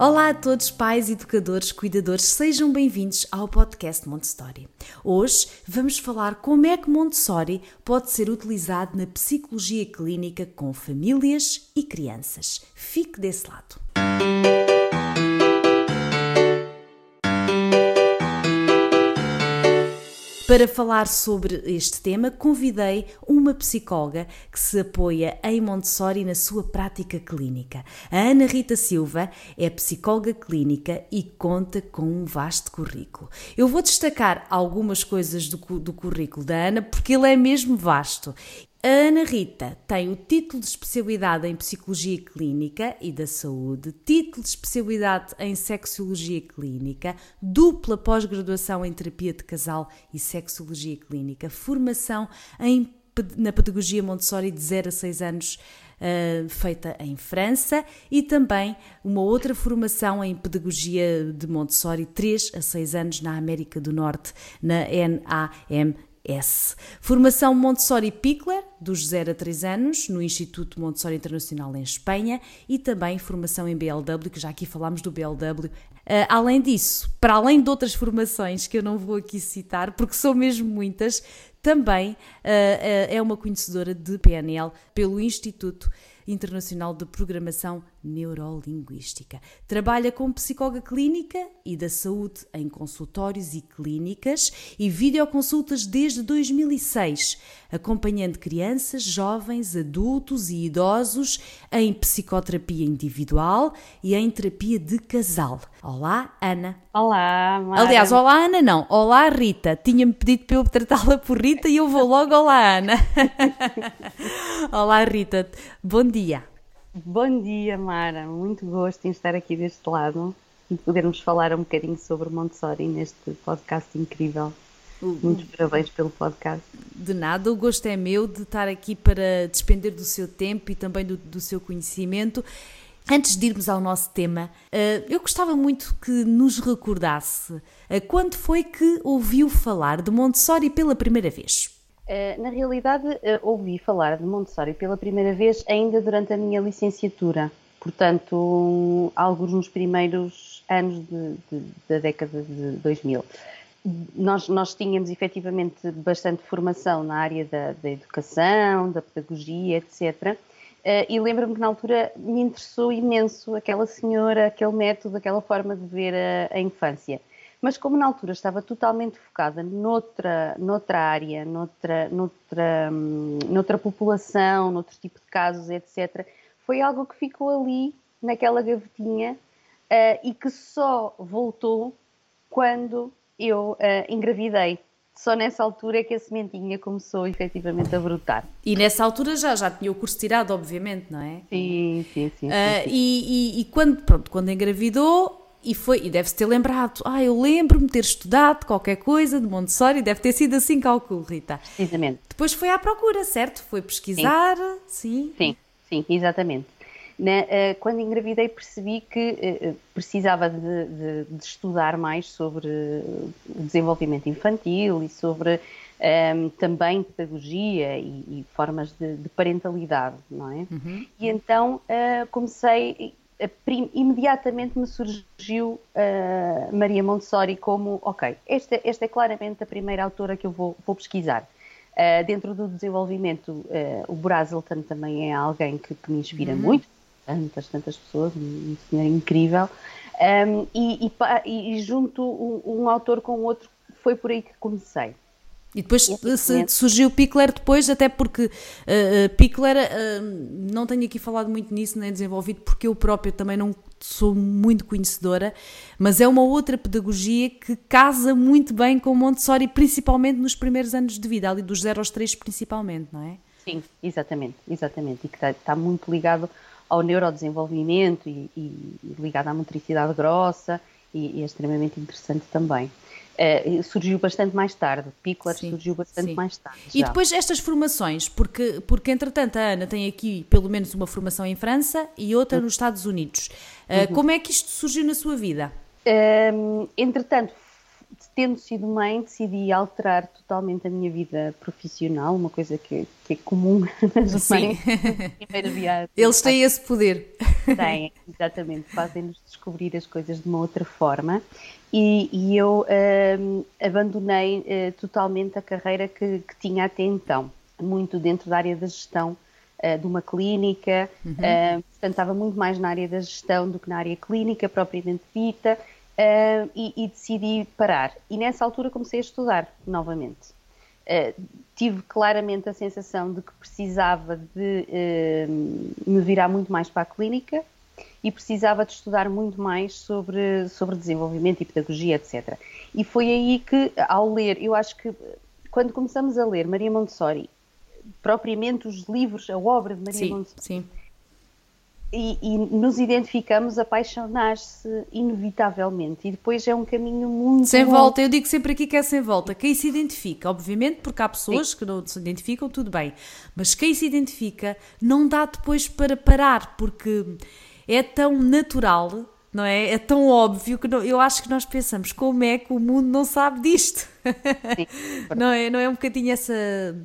Olá a todos, pais, educadores, cuidadores, sejam bem-vindos ao podcast Montessori. Hoje vamos falar como é que Montessori pode ser utilizado na psicologia clínica com famílias e crianças. Fique desse lado. Para falar sobre este tema, convidei uma psicóloga que se apoia em Montessori na sua prática clínica. A Ana Rita Silva é psicóloga clínica e conta com um vasto currículo. Eu vou destacar algumas coisas do, do currículo da Ana porque ele é mesmo vasto a Ana Rita tem o título de especialidade em Psicologia Clínica e da Saúde, título de especialidade em Sexologia Clínica, dupla pós-graduação em Terapia de Casal e Sexologia Clínica, formação em, na Pedagogia Montessori de 0 a 6 anos, uh, feita em França, e também uma outra formação em Pedagogia de Montessori, 3 a 6 anos, na América do Norte, na NAM S. Formação Montessori Pickler, dos 0 a 3 anos, no Instituto Montessori Internacional em Espanha, e também formação em BLW, que já aqui falámos do BLW. Uh, ah, além disso, para além de outras formações que eu não vou aqui citar, porque são mesmo muitas, também uh, uh, é uma conhecedora de PNL pelo Instituto Internacional de Programação Neurolinguística. Trabalha como psicóloga clínica e da saúde em consultórios e clínicas e videoconsultas desde 2006, acompanhando crianças, jovens, adultos e idosos em psicoterapia individual e em terapia de casal. Olá, Ana. Olá, Mara. Aliás, olá, Ana, não. Olá, Rita. Tinha-me pedido para eu tratá-la por Rita e eu vou logo. Olá, Ana. olá, Rita. Bom dia. Bom dia, Mara. Muito gosto em estar aqui deste lado e podermos falar um bocadinho sobre Montessori neste podcast incrível. Muitos parabéns pelo podcast. De nada, o gosto é meu de estar aqui para despender do seu tempo e também do, do seu conhecimento. Antes de irmos ao nosso tema, eh, eu gostava muito que nos recordasse eh, quando foi que ouviu falar de Montessori pela primeira vez. Eh, na realidade, uh, ouvi falar de Montessori pela primeira vez ainda durante a minha licenciatura, portanto, alguns nos primeiros anos de, de, da década de 2000. Nós, nós tínhamos efetivamente bastante formação na área da, da educação, da pedagogia, etc. Eh, e lembro-me que na altura me interessou imenso aquela senhora, aquele método, aquela forma de ver a, a infância mas como na altura estava totalmente focada noutra, noutra área, noutra, noutra, hum, noutra população, noutro tipo de casos, etc., foi algo que ficou ali, naquela gavetinha, uh, e que só voltou quando eu uh, engravidei. Só nessa altura é que a sementinha começou efetivamente a brotar. E nessa altura já, já tinha o curso tirado, obviamente, não é? Sim, sim, sim. sim, uh, sim. E, e, e, quando, pronto, quando engravidou, e foi e deve-se ter lembrado, ah, eu lembro-me ter estudado qualquer coisa de Montessori, deve ter sido assim cálculo, Rita. Precisamente. Depois foi à procura, certo? Foi pesquisar, sim? Sim, sim, sim exatamente. Na, uh, quando engravidei percebi que uh, precisava de, de, de, estudar mais sobre o desenvolvimento infantil e sobre um, ehm, também pedagogia e, e formas de, de, parentalidade, não é? Uhum. E então comecei, imediatamente me surgiu uh, Maria Montessori como, ok, esta, esta é claramente a primeira autora que eu vou, vou pesquisar. Uh, dentro do desenvolvimento, uh, o Brazelton também é alguém que, que me inspira uhum. muito, tantas, tantas pessoas, um, senhor incrível, um, e, e, e, junto um, um autor com o outro, foi por aí que comecei. E depois e surgiu Pickler depois, até porque uh, Pickler, uh, não tenho aqui falado muito nisso, nem desenvolvido, porque eu própria também não sou muito conhecedora, mas é uma outra pedagogia que casa muito bem com Montessori, principalmente nos primeiros anos de vida, ali dos 0 aos 3 principalmente, não é? Sim, exatamente, exatamente, e que está, está muito ligado ao neurodesenvolvimento e, e ligado à motricidade grossa e, e é extremamente interessante também. Uh, surgiu bastante mais tarde, Pickler surgiu bastante sim. mais tarde. Já. E depois estas formações, porque, porque entretanto a Ana tem aqui pelo menos uma formação em França e outra uhum. nos Estados Unidos. Uh, uhum. Como é que isto surgiu na sua vida? Um, entretanto, tendo sido mãe, decidi alterar totalmente a minha vida profissional, uma coisa que, que é comum nas mães. Eles têm esse poder. Têm, exatamente, fazem-nos descobrir as coisas de uma outra forma. E, e eu um, abandonei uh, totalmente a carreira que, que, tinha até então, muito dentro da área da gestão uh, de uma clínica, uhum. uh, portanto estava muito mais na área da gestão do que na área clínica propriamente dita, uh, e, e, decidi parar. E nessa altura comecei a estudar novamente. Uh, tive claramente a sensação de que precisava de me virar muito mais para a clínica e precisava de estudar muito mais sobre, sobre desenvolvimento e pedagogia, etc. E foi aí que, ao ler, eu acho que quando começamos a ler Maria Montessori, propriamente os livros, a obra de Maria sim, Montessori, sim e, e, nos identificamos, apaixonar-se inevitavelmente. E depois é um caminho muito. Sem volta, eu digo sempre aqui que é sem volta. Quem se identifica, obviamente, porque há pessoas Sim. que não se identificam, tudo bem. Mas quem se identifica não dá depois para parar, porque é tão natural. Não é? É tão óbvio que não, eu acho que nós pensamos como é que o mundo não sabe disto. Sim, não, é, não é um bocadinho essa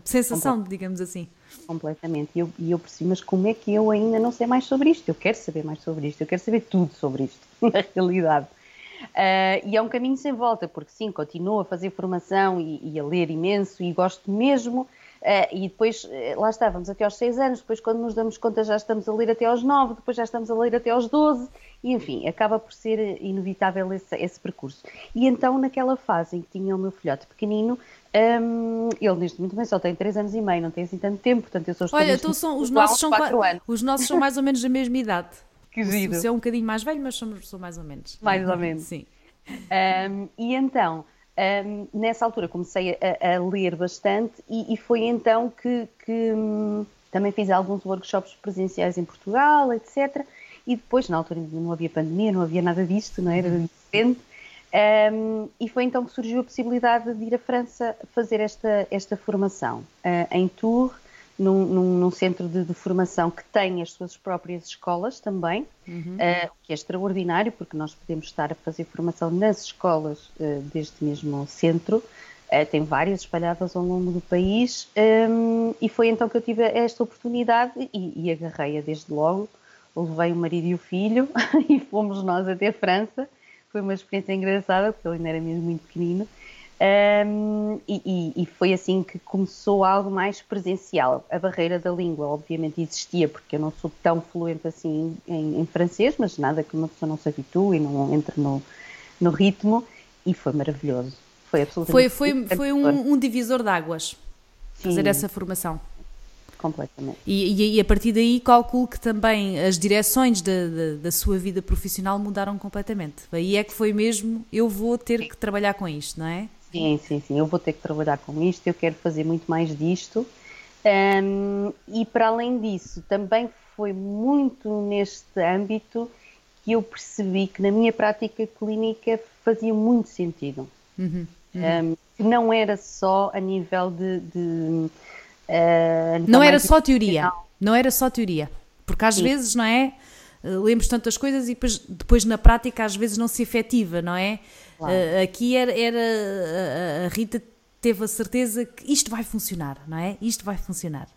sensação, digamos assim completamente. E eu, e eu percebi, mas como é que eu ainda não sei mais sobre isto? Eu quero saber mais sobre isto, eu quero saber tudo sobre isto, na realidade. Uh, e é um caminho sem volta, porque sim, continuo a fazer formação e, e a ler imenso e gosto mesmo. Uh, e depois, uh, lá estávamos até aos 6 anos, depois quando nos damos conta já estamos a ler até aos 9, depois já estamos a ler até aos 12, e enfim, acaba por ser inevitável esse, esse percurso. E então, naquela fase em que tinha o meu filhote pequenino, um, ele neste momento também só tem 3 anos e meio, não tem assim tanto tempo, portanto eu sou Olha, então são, os, nossos são, anos. os nossos são mais ou menos da mesma idade. Que giro. Você é um bocadinho mais velho, mas somos, sou mais ou menos. Mais ou menos. Sim. Um, e então, um, nessa altura comecei a, a ler bastante e, e, foi então que, que um, também fiz alguns workshops presenciais em Portugal, etc. E depois, na altura não havia pandemia, não havia nada disto, não era uhum. diferente. Um, e foi então que surgiu a possibilidade de ir à França fazer esta, esta formação uh, em Tours, num, num, num centro de, de, formação que tem as suas próprias escolas também, uhum. uh, que é extraordinário, porque nós podemos estar a fazer formação nas escolas uh, deste mesmo centro. tem várias espalhadas ao longo do país, um, e foi então que eu tive esta oportunidade e, e agarrei-a desde logo. Levei o marido e o filho e fomos nós até a França foi uma experiência engraçada, porque ele ainda era mesmo muito pequenino. Um, e, e, foi assim que começou algo mais presencial. A barreira da língua, obviamente, existia, porque eu não sou tão fluente assim em, em francês, mas nada que uma pessoa não se habitue e não entre no, no ritmo, e foi maravilhoso. Foi absolutamente Foi, foi, foi um, um divisor de águas fazer essa formação completamente. E, e, a partir daí calculo que também as direções da, da, da, sua vida profissional mudaram completamente. Aí é que foi mesmo, eu vou ter sim. que trabalhar com isto, não é? Sim, sim, sim, eu vou ter que trabalhar com isto, eu quero fazer muito mais disto. Um, e para além disso, também foi muito neste âmbito que eu percebi que na minha prática clínica fazia muito sentido. Uhum, uhum. Um, que não era só a nível de, de Uh, não era só teoria, não era só teoria, porque às Sim. vezes, não é? Uh, lemos tantas coisas e depois, depois, na prática às vezes não se efetiva, não é? Claro. Uh, aqui era, era a Rita teve a certeza que isto vai funcionar, não é? Isto vai funcionar.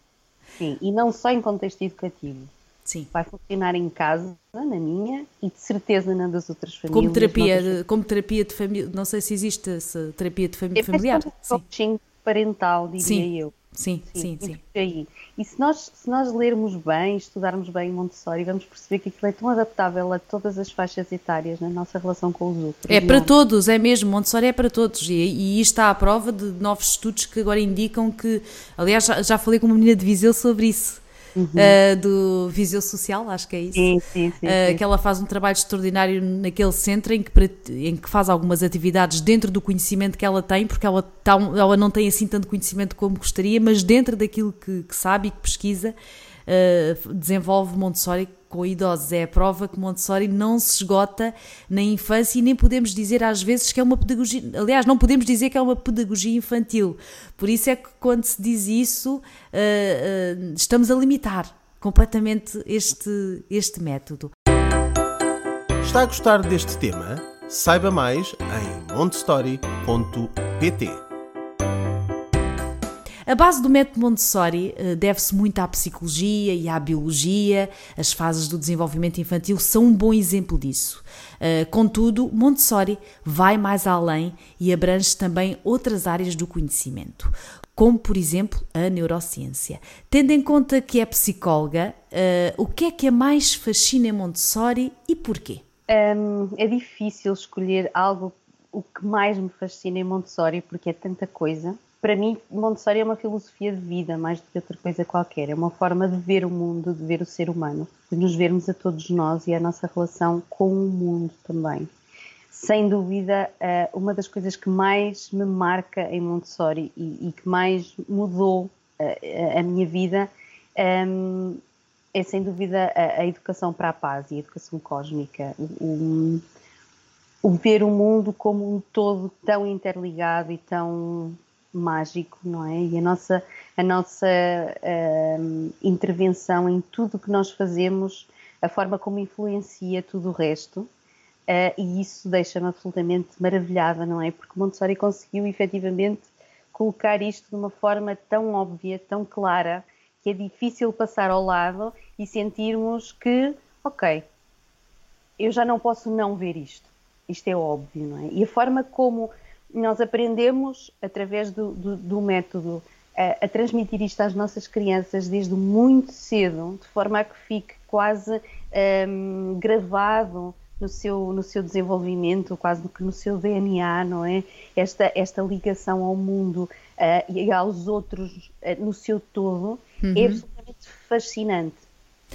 Sim, e não só em contexto educativo. Sim. Vai funcionar em casa, na minha, e de certeza na das outras famílias. Como terapia, de, como terapia de família, não sei se existe essa terapia de família familiar. Sim. parental, diria sim. eu. Sim, sim, sim. Aí. E se nós, se nós lermos bem, estudarmos bem Montessori, vamos perceber que aquilo é tão adaptável a todas as faixas etárias na nossa relação com os outros. É para todos, é mesmo, Montessori é para todos. E, e isto está à prova de novos estudos que agora indicam que, aliás, já, já falei com uma menina de Viseu sobre isso uhum. uh, do Viseu Social, acho que é isso. Sim, sim, sim, uh, que ela faz um trabalho extraordinário naquele centro em que, em que faz algumas atividades dentro do conhecimento que ela tem, porque ela, tá, ela não tem assim tanto conhecimento como gostaria, mas dentro daquilo que, que sabe e que pesquisa. uh, desenvolve Montessori com idosos. É a prova que Montessori não se esgota na infância e nem podemos dizer às vezes que é uma pedagogia. Aliás, não podemos dizer que é uma pedagogia infantil. Por isso é que quando se diz isso, uh, uh, estamos a limitar completamente este, este método. Está a gostar deste tema? Saiba mais em montessori.pt. A base do método Montessori uh, deve-se muito à psicologia e à biologia. As fases do desenvolvimento infantil são um bom exemplo disso. Uh, contudo, Montessori vai mais além e abrange também outras áreas do conhecimento, como por exemplo a neurociência. Tendo em conta que é psicóloga, uh, o que é que a mais fascina em Montessori e porquê? Um, é difícil escolher algo o que mais me fascina em Montessori porque é tanta coisa para mim, Montessori é uma filosofia de vida mais do que outra coisa qualquer. É uma forma de ver o mundo, de ver o ser humano, de nos vermos a todos nós e a nossa relação com o mundo também. Sem dúvida, eh, uma das coisas que mais me marca em Montessori e, que mais mudou eh, a minha vida ehm, é, sem dúvida, a, educação para a paz e a educação cósmica. O, o ver o mundo como um todo tão interligado e tão mágico, não é? E a nossa, a nossa uh, intervenção em tudo o que nós fazemos, a forma como influencia tudo o resto, uh, e isso deixa-me absolutamente maravilhada, não é? Porque Montessori conseguiu efetivamente colocar isto de uma forma tão óbvia, tão clara, que é difícil passar ao lado e sentirmos que, ok, eu já não posso não ver isto. Isto é óbvio, não é? E a forma como nós aprendemos, através do, do, do método, a, a, transmitir isto às nossas crianças desde muito cedo, de forma a que fique quase um, gravado no seu, no seu desenvolvimento, quase que no seu DNA, não é? Esta, esta ligação ao mundo uh, e aos outros uh, no seu todo é uhum. é absolutamente fascinante.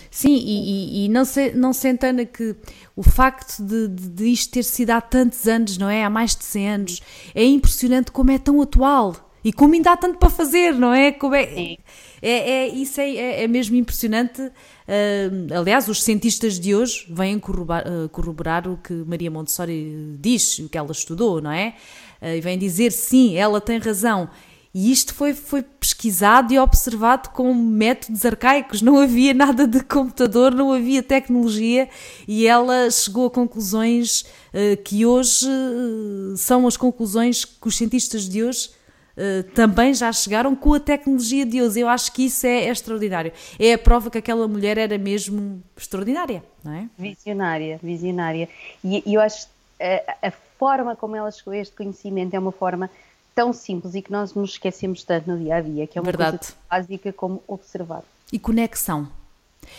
Sim, e, e, e, não, se, não sentando que o facto de, de, de, isto ter sido há tantos anos, não é? Há mais de 100 anos, é impressionante como é tão atual e como ainda há tanto para fazer, não é? Como é, é, é isso é, é, é, mesmo impressionante. Uh, aliás, os cientistas de hoje vêm corroborar, uh, corroborar, o que Maria Montessori diz, o que ela estudou, não é? Uh, e vêm dizer sim, ela tem razão. E isto foi, foi pesquisado e observado com métodos arcaicos, não havia nada de computador, não havia tecnologia e ela chegou a conclusões uh, que hoje uh, são as conclusões que os cientistas de hoje uh, também já chegaram com a tecnologia de hoje. Eu acho que isso é, é extraordinário. É a prova que aquela mulher era mesmo extraordinária, não é? Visionária, visionária. E, e eu acho a, a forma como ela chegou a este conhecimento é uma forma tão simples e que nós nos esquecemos tanto no dia a dia, que é uma Verdade. coisa básica como observar. E conexão.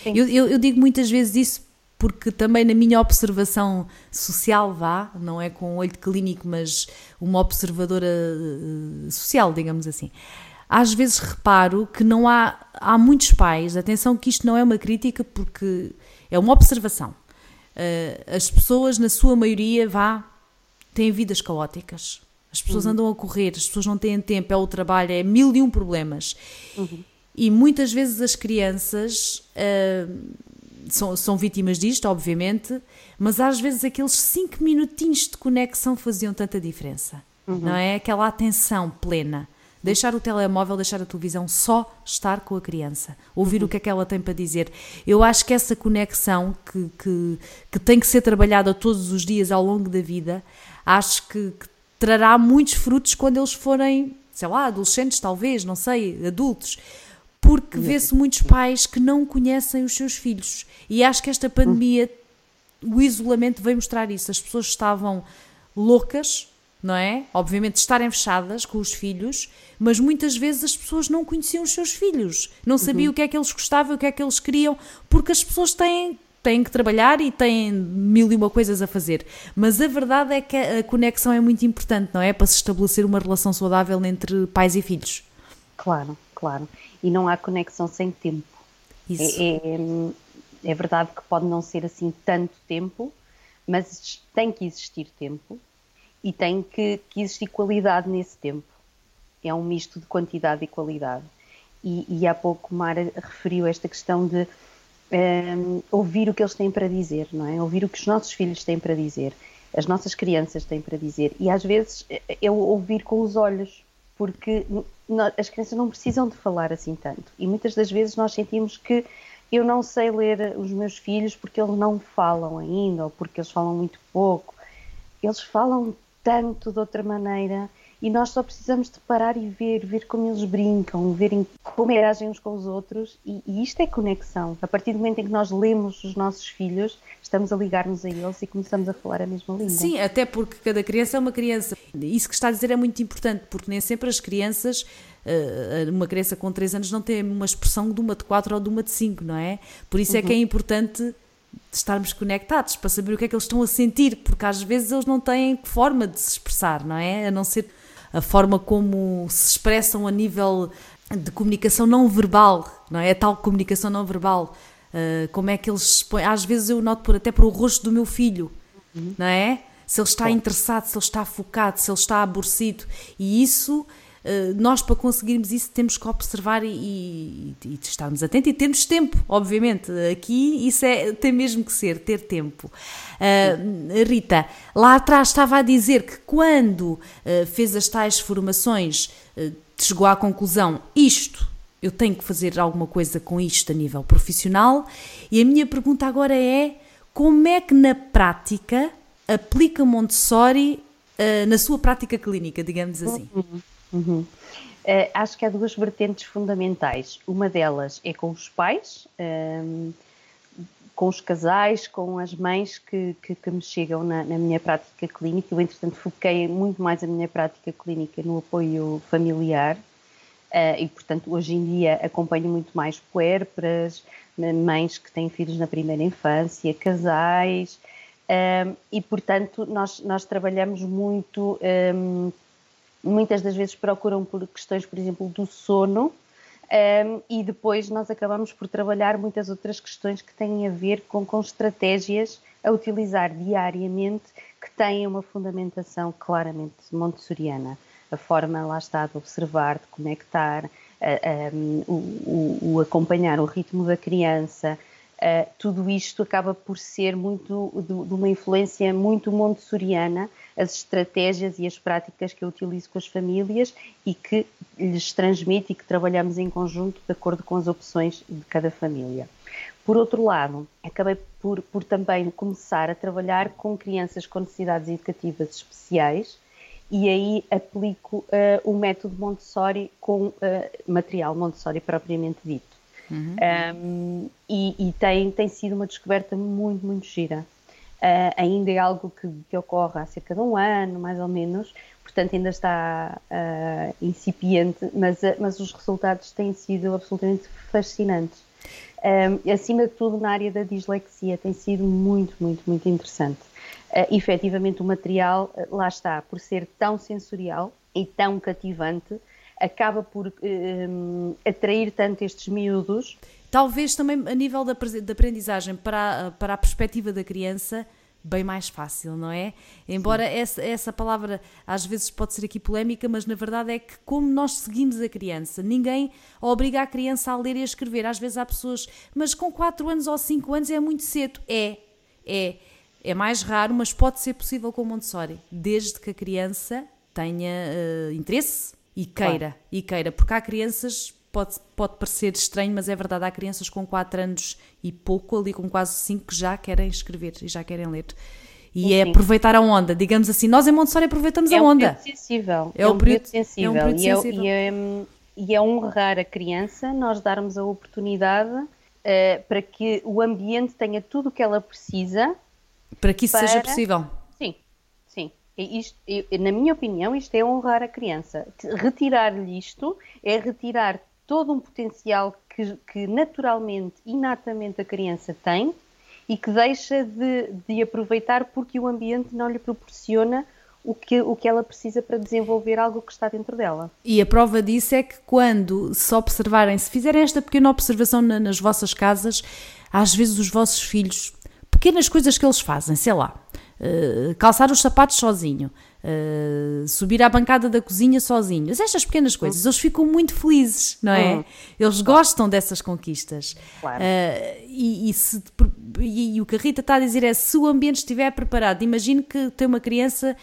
Eu, eu, eu, digo muitas vezes isso porque também na minha observação social, vá, não é com um olho clínico, mas uma observadora uh, social, digamos assim. Às vezes reparo que não há, há muitos pais, atenção que isto não é uma crítica porque é uma observação. Uh, as pessoas, na sua maioria, vá, têm vidas caóticas as pessoas uhum. andam a correr, as pessoas não têm tempo, é o trabalho, é mil e um problemas. Uhum. E muitas vezes as crianças uh, são, são vítimas disto, obviamente, mas às vezes aqueles cinco minutinhos de conexão faziam tanta diferença. Uhum. Não é? Aquela atenção plena. Deixar o telemóvel, deixar a televisão, só estar com a criança, ouvir uhum. o que é que ela tem para dizer. Eu acho que essa conexão que, que, que tem que ser trabalhada todos os dias ao longo da vida, acho que, que trará muitos frutos quando eles forem, sei lá, adolescentes, talvez, não sei, adultos. Porque vê-se muitos pais que não conhecem os seus filhos. E acho que esta pandemia, o isolamento veio mostrar isso. As pessoas estavam loucas, não é? Obviamente estarem fechadas com os filhos, mas muitas vezes as pessoas não conheciam os seus filhos, não sabiam uhum. o que é que eles gostavam, o que é que eles queriam, porque as pessoas têm têm que trabalhar e têm mil e uma coisas a fazer. Mas a verdade é que a conexão é muito importante, não é? Para se estabelecer uma relação saudável entre pais e filhos. Claro, claro. E não há conexão sem tempo. Isso. É, é, é verdade que pode não ser assim tanto tempo, mas tem que existir tempo e tem que, que existir qualidade nesse tempo. É um misto de quantidade e qualidade. E, e há pouco Mara referiu esta questão de um, ouvir o que eles têm para dizer, não é? Ouvir o que os nossos filhos têm para dizer, as nossas crianças têm para dizer. E às vezes é ouvir com os olhos, porque as crianças não precisam de falar assim tanto. E muitas das vezes nós sentimos que eu não sei ler os meus filhos porque eles não falam ainda, ou porque eles falam muito pouco. Eles falam tanto de outra maneira e nós só precisamos de parar e ver, ver como eles brincam, ver como interagem uns com os outros e, e, isto é conexão. A partir do momento em que nós lemos os nossos filhos, estamos a ligar-nos a eles e começamos a falar a mesma língua. Sim, até porque cada criança é uma criança. Isso que está a dizer é muito importante, porque nem sempre as crianças eh, uma criança com 3 anos não tem uma expressão de uma de 4 ou de uma de 5, não é? Por isso é que é uhum. importante estarmos conectados para saber o que é que eles estão a sentir, porque às vezes eles não têm forma de se expressar, não é? A não ser a forma como se expressam a nível de comunicação não verbal, não é? A tal comunicação não verbal. Uh, como é que eles se põem. Às vezes eu noto por, até por o rosto do meu filho, uhum. não é? Se ele está interessado, se ele está focado, se ele está aborrecido. E isso nós para conseguirmos isso temos que observar e, e, e, estarmos atentos e temos tempo, obviamente. Aqui isso é, tem mesmo que ser, ter tempo. Uh, Rita, lá atrás estava a dizer que quando uh, fez as tais formações uh, chegou à conclusão isto eu tenho que fazer alguma coisa com isto a nível profissional e a minha pergunta agora é como é que na prática aplica Montessori na sua prática clínica, digamos assim? Uhum. Uhum. Uh, acho que há duas vertentes fundamentais. Uma delas é com os pais, um, ehm, com os casais, com as mães que, que, que me chegam na, na, minha prática clínica. Eu, entretanto, foquei muito mais a minha prática clínica no apoio familiar uh, e, portanto, hoje em dia acompanho muito mais puérperas, mães que têm filhos na primeira infância, casais. Um, ehm, e, portanto, nós, nós trabalhamos muito um, ehm, muitas das vezes procuram por questões, por exemplo, do sono, um, e depois nós acabamos por trabalhar muitas outras questões que têm a ver com, com estratégias a utilizar diariamente que têm uma fundamentação claramente montessoriana. A forma, lá está, de observar, de conectar, um, o, o, o acompanhar o ritmo da criança, Uh, tudo isto acaba por ser muito de, de, uma influência muito montessoriana, as estratégias e as práticas que eu utilizo com as famílias e que lhes transmito e que trabalhamos em conjunto de acordo com as opções de cada família. Por outro lado, acabei por, por também começar a trabalhar com crianças com necessidades educativas especiais e aí aplico uh, o método Montessori com uh, material Montessori propriamente dito. Uhum. Um, e, e tem, tem sido uma descoberta muito, muito gira. Uh, ainda é algo que, que, ocorre há cerca de um ano, mais ou menos, portanto ainda está uh, incipiente, mas, uh, mas os resultados têm sido absolutamente fascinantes. Um, acima de tudo na área da dislexia, tem sido muito, muito, muito interessante. Uh, efetivamente o material, lá está, por ser tão sensorial e tão cativante, acaba por um, atrair tanto estes miúdos. Talvez também a nível da, da aprendizagem para, a, para a perspectiva da criança, bem mais fácil, não é? Embora essa, essa palavra às vezes pode ser aqui polémica, mas na verdade é que como nós seguimos a criança, ninguém obriga a criança a ler e a escrever. Às vezes há pessoas, mas com 4 anos ou 5 anos é muito cedo. É, é. É mais raro, mas pode ser possível com Montessori, desde que a criança tenha uh, interesse e queira, claro. e queira, porque há crianças, pode, pode parecer estranho, mas é verdade, há crianças com 4 anos e pouco, ali com quase 5, que já querem escrever e já querem ler. E é aproveitar a onda, digamos assim. Nós em Montessori aproveitamos é a onda. É um período sensível. É, é um período sensível. É um período e, sensível. É, e, é, e é honrar a criança, nós darmos a oportunidade uh, para que o ambiente tenha tudo o que ela precisa. Para que isso para... seja possível. Isto, na minha opinião, isto é honrar a criança. Retirar-lhe isto é retirar todo um potencial que, que, naturalmente, inatamente a criança tem e que deixa de, de, aproveitar porque o ambiente não lhe proporciona o que, o que ela precisa para desenvolver algo que está dentro dela. E a prova disso é que quando se observarem, se fizerem esta pequena observação na, nas vossas casas, às vezes os vossos filhos, pequenas coisas que eles fazem, sei lá, uh, calçar os sapatos sozinho, uh, subir à bancada da cozinha sozinho. Estas pequenas coisas, eles ficam muito felizes, não é? Hum. Eles gostam dessas conquistas. Claro. Uh, e, e, se, e, e, o que a Rita está a dizer é: se o ambiente estiver preparado, imagine que tem uma criança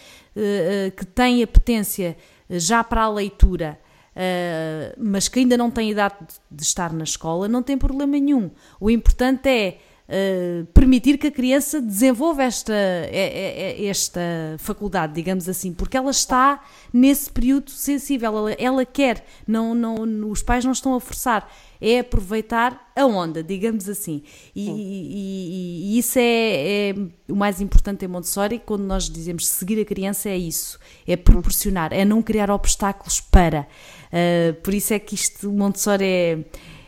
que tem apetência já para a leitura. Uh, mas que ainda não tem idade de estar na escola, não tem problema nenhum. O importante é uh, permitir que a criança desenvolva esta, é, é, é, esta faculdade, digamos assim, porque ela está nesse período sensível, ela, ela quer, não, não, os pais não estão a forçar, é aproveitar a onda, digamos assim. E, e, e, isso é, é, o mais importante em Montessori, quando nós dizemos seguir a criança, é isso, é proporcionar, é não criar obstáculos para. Uh, por isso é que isto, Montessori é,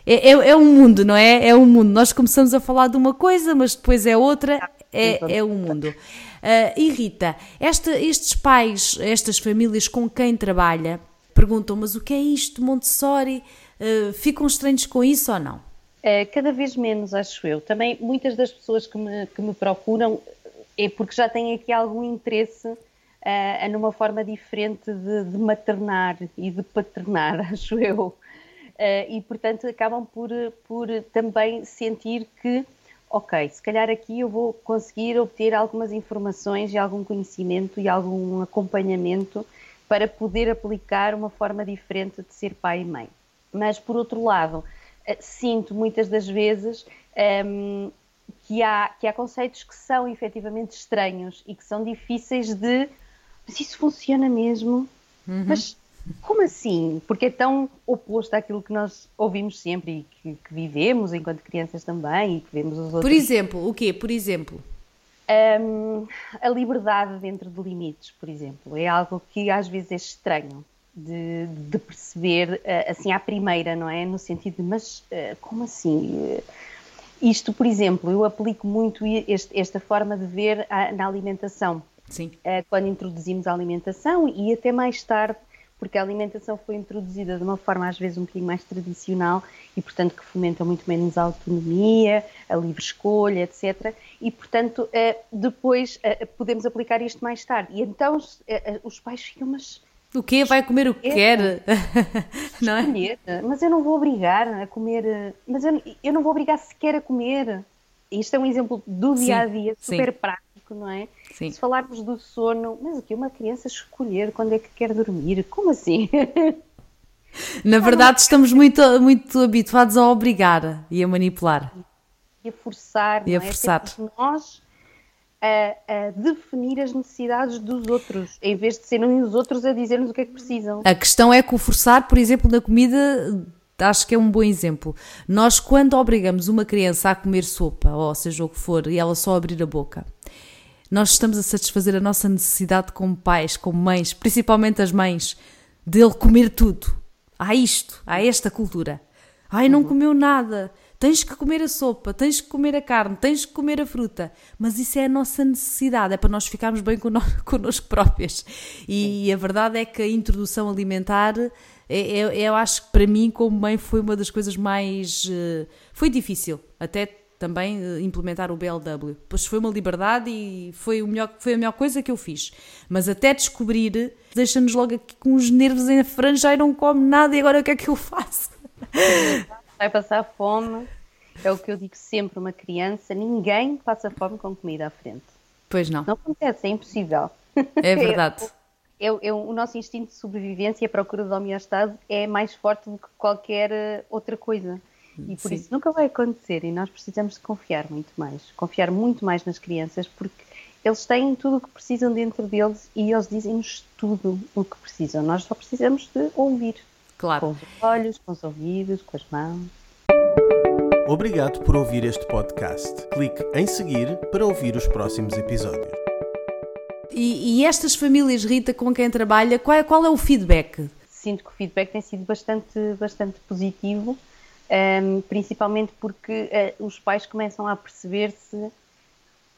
é, é, é, um mundo, não é? É um mundo. Nós começamos a falar de uma coisa, mas depois é outra, é, é um mundo. Uh, e Rita, esta, estes pais, estas famílias com quem trabalha, perguntam, mas o que é isto, Montessori? Uh, ficam estranhos com isso ou não? Uh, cada vez menos, acho eu. Também muitas das pessoas que me, que me procuram é porque já têm aqui algum interesse uh, numa forma diferente de, de, maternar e de paternar, acho eu. Uh, e, portanto, acabam por, por também sentir que, ok, se calhar aqui eu vou conseguir obter algumas informações e algum conhecimento e algum acompanhamento para poder aplicar uma forma diferente de ser pai e mãe. Mas, por outro lado, uh, sinto muitas das vezes um, ehm, que há, que há conceitos que são efetivamente estranhos e que são difíceis de mas isso funciona mesmo? Uhum. Mas como assim? Porque é tão oposto àquilo que nós ouvimos sempre e que, que, vivemos enquanto crianças também e que vemos os outros. Por exemplo, o quê? Por exemplo? Um, a liberdade dentro de limites, por exemplo, é algo que às vezes é estranho de, de perceber uh, assim à primeira, não é? No sentido de, mas uh, como assim? isto, por exemplo, eu aplico muito este, esta forma de ver na alimentação Sim. Eh, quando introduzimos a alimentação e até mais tarde, porque a alimentação foi introduzida de uma forma às vezes um bocadinho mais tradicional e, portanto, que fomenta muito menos a autonomia, a livre escolha, etc. E, portanto, eh, depois eh, podemos aplicar isto mais tarde. E então os pais ficam, mas. O quê? Vai comer o que quer? não é? Mas eu não vou obrigar a comer. Mas eu, eu não vou obrigar sequer a comer. Isto é um exemplo do dia a dia, super sim. prático, não é? Sim. Se falarmos do sono, mas o que uma criança escolher quando é que quer dormir? Como assim? Na verdade, estamos muito, muito habituados a obrigar e a manipular. E a forçar. E a é? forçar. Nós a, a, definir as necessidades dos outros, em vez de serem os outros a dizer-nos o que é que precisam. A questão é que o forçar, por exemplo, na comida, acho que é um bom exemplo. Nós, quando obrigamos uma criança a comer sopa, ou seja o que for, e ela só abrir a boca, nós estamos a satisfazer a nossa necessidade como pais, como mães, principalmente as mães, dele comer tudo. Há isto, há esta cultura. Ai, não uhum. comeu nada. Tens que comer a sopa, tens que comer a carne, tens que comer a fruta. Mas isso é a nossa necessidade, é para nós ficarmos bem connosco próprias. E, a verdade é que a introdução alimentar, é, é, eu acho que para mim, como mãe, foi uma das coisas mais. Uh, foi difícil. Até também eh, implementar o BLW. Pois foi uma liberdade e foi, o melhor, foi a melhor coisa que eu fiz. Mas até descobrir, deixa-nos logo aqui com os nervos em franja e não come nada e agora o que é que eu faço? Vai passar fome. É o que eu digo sempre, uma criança, ninguém passa fome com comida à frente. Pois não. Não acontece, é impossível. É verdade. É, é, é, o nosso instinto de sobrevivência e a procura de homeostase é mais forte do que qualquer eh, outra coisa. E por Sim. isso nunca vai acontecer e nós precisamos de confiar muito mais, confiar muito mais nas crianças porque eles têm tudo o que precisam dentro deles e eles dizem-nos tudo o que precisam. Nós só precisamos de ouvir. Claro. Com os olhos, com os ouvidos, com as mãos. Obrigado por ouvir este podcast. Clique em seguir para ouvir os próximos episódios. E, e estas famílias, Rita, com quem trabalha, qual é, qual é o feedback? Sinto que o feedback tem sido bastante, bastante positivo um, principalmente porque uh, os pais começam a perceber-se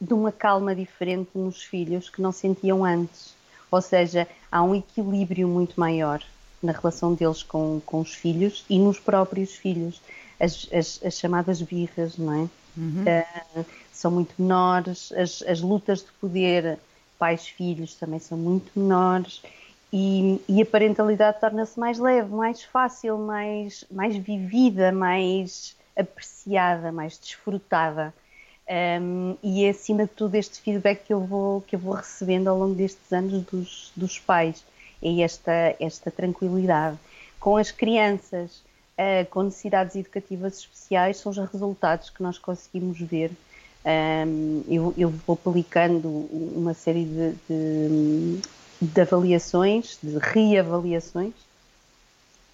de uma calma diferente nos filhos que não sentiam antes. Ou seja, há um equilíbrio muito maior na relação deles com, com os filhos e nos próprios filhos. As, as, as chamadas birras, não é? uhum. uh, são muito menores, as, as lutas de poder pais-filhos também são muito menores e, e a parentalidade torna-se mais leve, mais fácil, mais, mais vivida, mais apreciada, mais desfrutada. Um, e é acima de tudo este feedback que eu vou, que eu vou recebendo ao longo destes anos dos, dos pais. É esta, esta tranquilidade. Com as crianças uh, com necessidades educativas especiais, são os resultados que nós conseguimos ver. Um, eu, eu, vou aplicando uma série de, de, de avaliações, de reavaliações,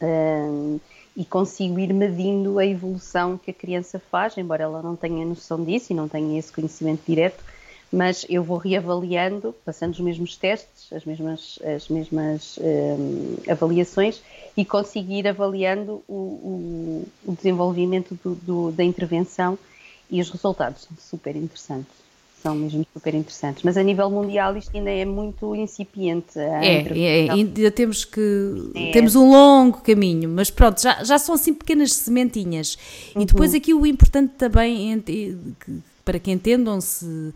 um, e consigo ir medindo a evolução que a criança faz, embora ela não tenha noção disso e não tenha esse conhecimento direto, mas eu vou reavaliando, passando os mesmos testes, as mesmas, as mesmas um, avaliações e consigo ir avaliando o, o, o desenvolvimento do, do, da intervenção e os resultados. São super interessantes são mesmo super interessantes. Mas a nível mundial isto ainda é muito incipiente. É, é, ainda temos que. É. Temos um longo caminho, mas pronto, já, já são assim pequenas sementinhas. Uhum. E depois aqui o importante também, para que entendam-se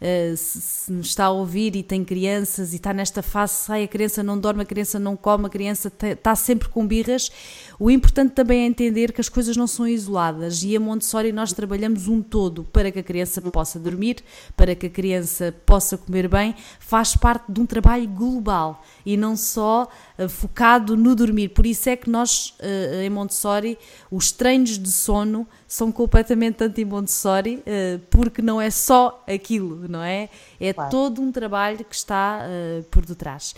uh, se, se nos está a ouvir e tem crianças e está nesta fase, sai a criança não dorme, a criança não come, a criança está sempre com birras, o importante também é entender que as coisas não são isoladas e a Montessori nós trabalhamos um todo para que a criança possa dormir, para que a criança possa comer bem, faz parte de um trabalho global e não só uh, focado no dormir. Por isso é que nós, uh, em Montessori, os treinos de sono são completamente anti-Montessori, uh, porque não é só aquilo, não é? É claro. todo um trabalho que está por detrás.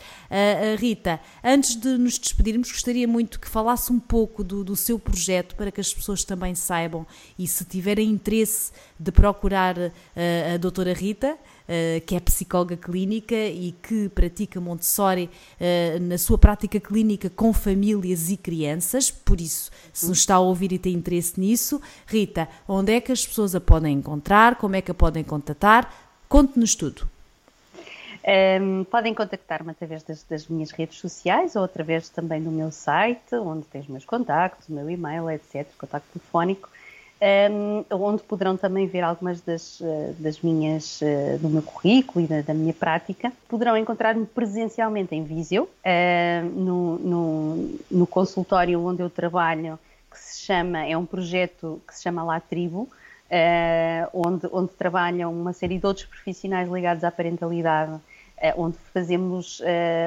Rita, antes de nos despedirmos, gostaria muito que falasse um pouco do, do seu projeto para que as pessoas também saibam e se tiverem interesse de procurar a doutora Rita, eh, que é psicóloga clínica e que pratica Montessori uh, na sua prática clínica com famílias e crianças. Por isso, se nos está a ouvir e tem interesse nisso, Rita, onde é que as pessoas a podem encontrar? Como é que a podem contatar? Conte-nos tudo. Um, ehm, podem contactar-me através das, das, minhas redes sociais ou através também do meu site, onde tem os meus contactos, o meu e-mail, etc., contacto telefónico um, onde poderão também ver algumas das, eh, das minhas, uh, do meu currículo e da, da minha prática. Poderão encontrar-me presencialmente em Viseu, uh, no, no, no, consultório onde eu trabalho, que se chama, é um projeto que se chama La Tribo, uh, onde, onde trabalham uma série de outros profissionais ligados à parentalidade, onde fazemos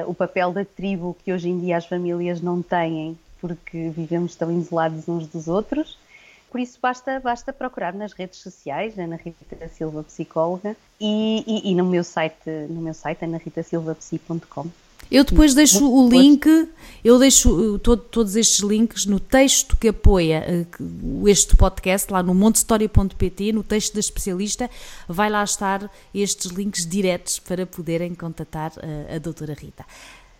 o papel da tribo que hoje em dia as famílias não têm, porque vivemos tão isolados uns dos outros. Por isso basta, basta procurar nas redes sociais, Ana Rita Silva Psicóloga, e, e, e no meu site, no meu site anaritasilvapsi.com. Eu depois deixo o link, eu deixo uh, todo, todos estes links no texto que apoia uh, este podcast, lá no montestoria.pt, no texto da especialista, vai lá estar estes links diretos para poderem contatar a, uh, a doutora Rita.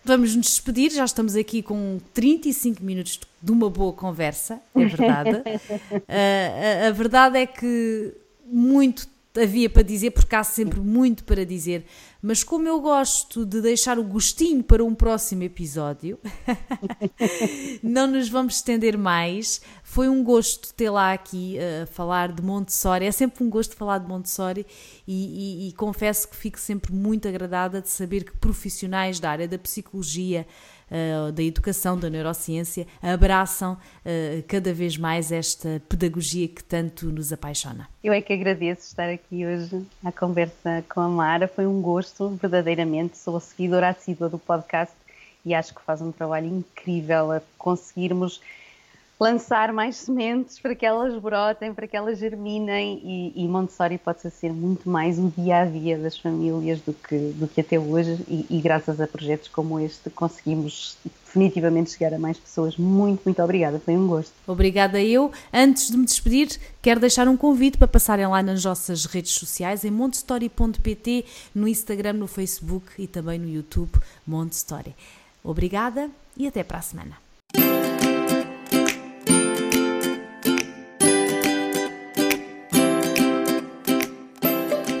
Vamos nos despedir, já estamos aqui com 35 minutos de uma boa conversa, é verdade. uh, a, a, verdade é que muito havia para dizer, porque há sempre muito para dizer, mas como eu gosto de deixar o gostinho para um próximo episódio, não nos vamos estender mais. Foi um gosto tê-la aqui a uh, falar de Montessori. É sempre um gosto falar de Montessori e, e, e confesso que fico sempre muito agradada de saber que profissionais da área da psicologia, da educação, da neurociência, abraçam uh, cada vez mais esta pedagogia que tanto nos apaixona. Eu é que agradeço estar aqui hoje à conversa com a Mara, foi um gosto, verdadeiramente. Sou a seguidora assídua do podcast e acho que faz um trabalho incrível a conseguirmos lançar mais sementes para que elas brotem, para que elas germinem e, e, Montessori possa ser muito mais o dia a dia das famílias do que, do que até hoje e, e, graças a projetos como este conseguimos definitivamente chegar a mais pessoas. Muito, muito obrigada, foi um gosto. Obrigada eu. Antes de me despedir, quero deixar um convite para passarem lá nas nossas redes sociais, em montessori.pt, no Instagram, no Facebook e também no YouTube, Montessori. Obrigada e até para a semana.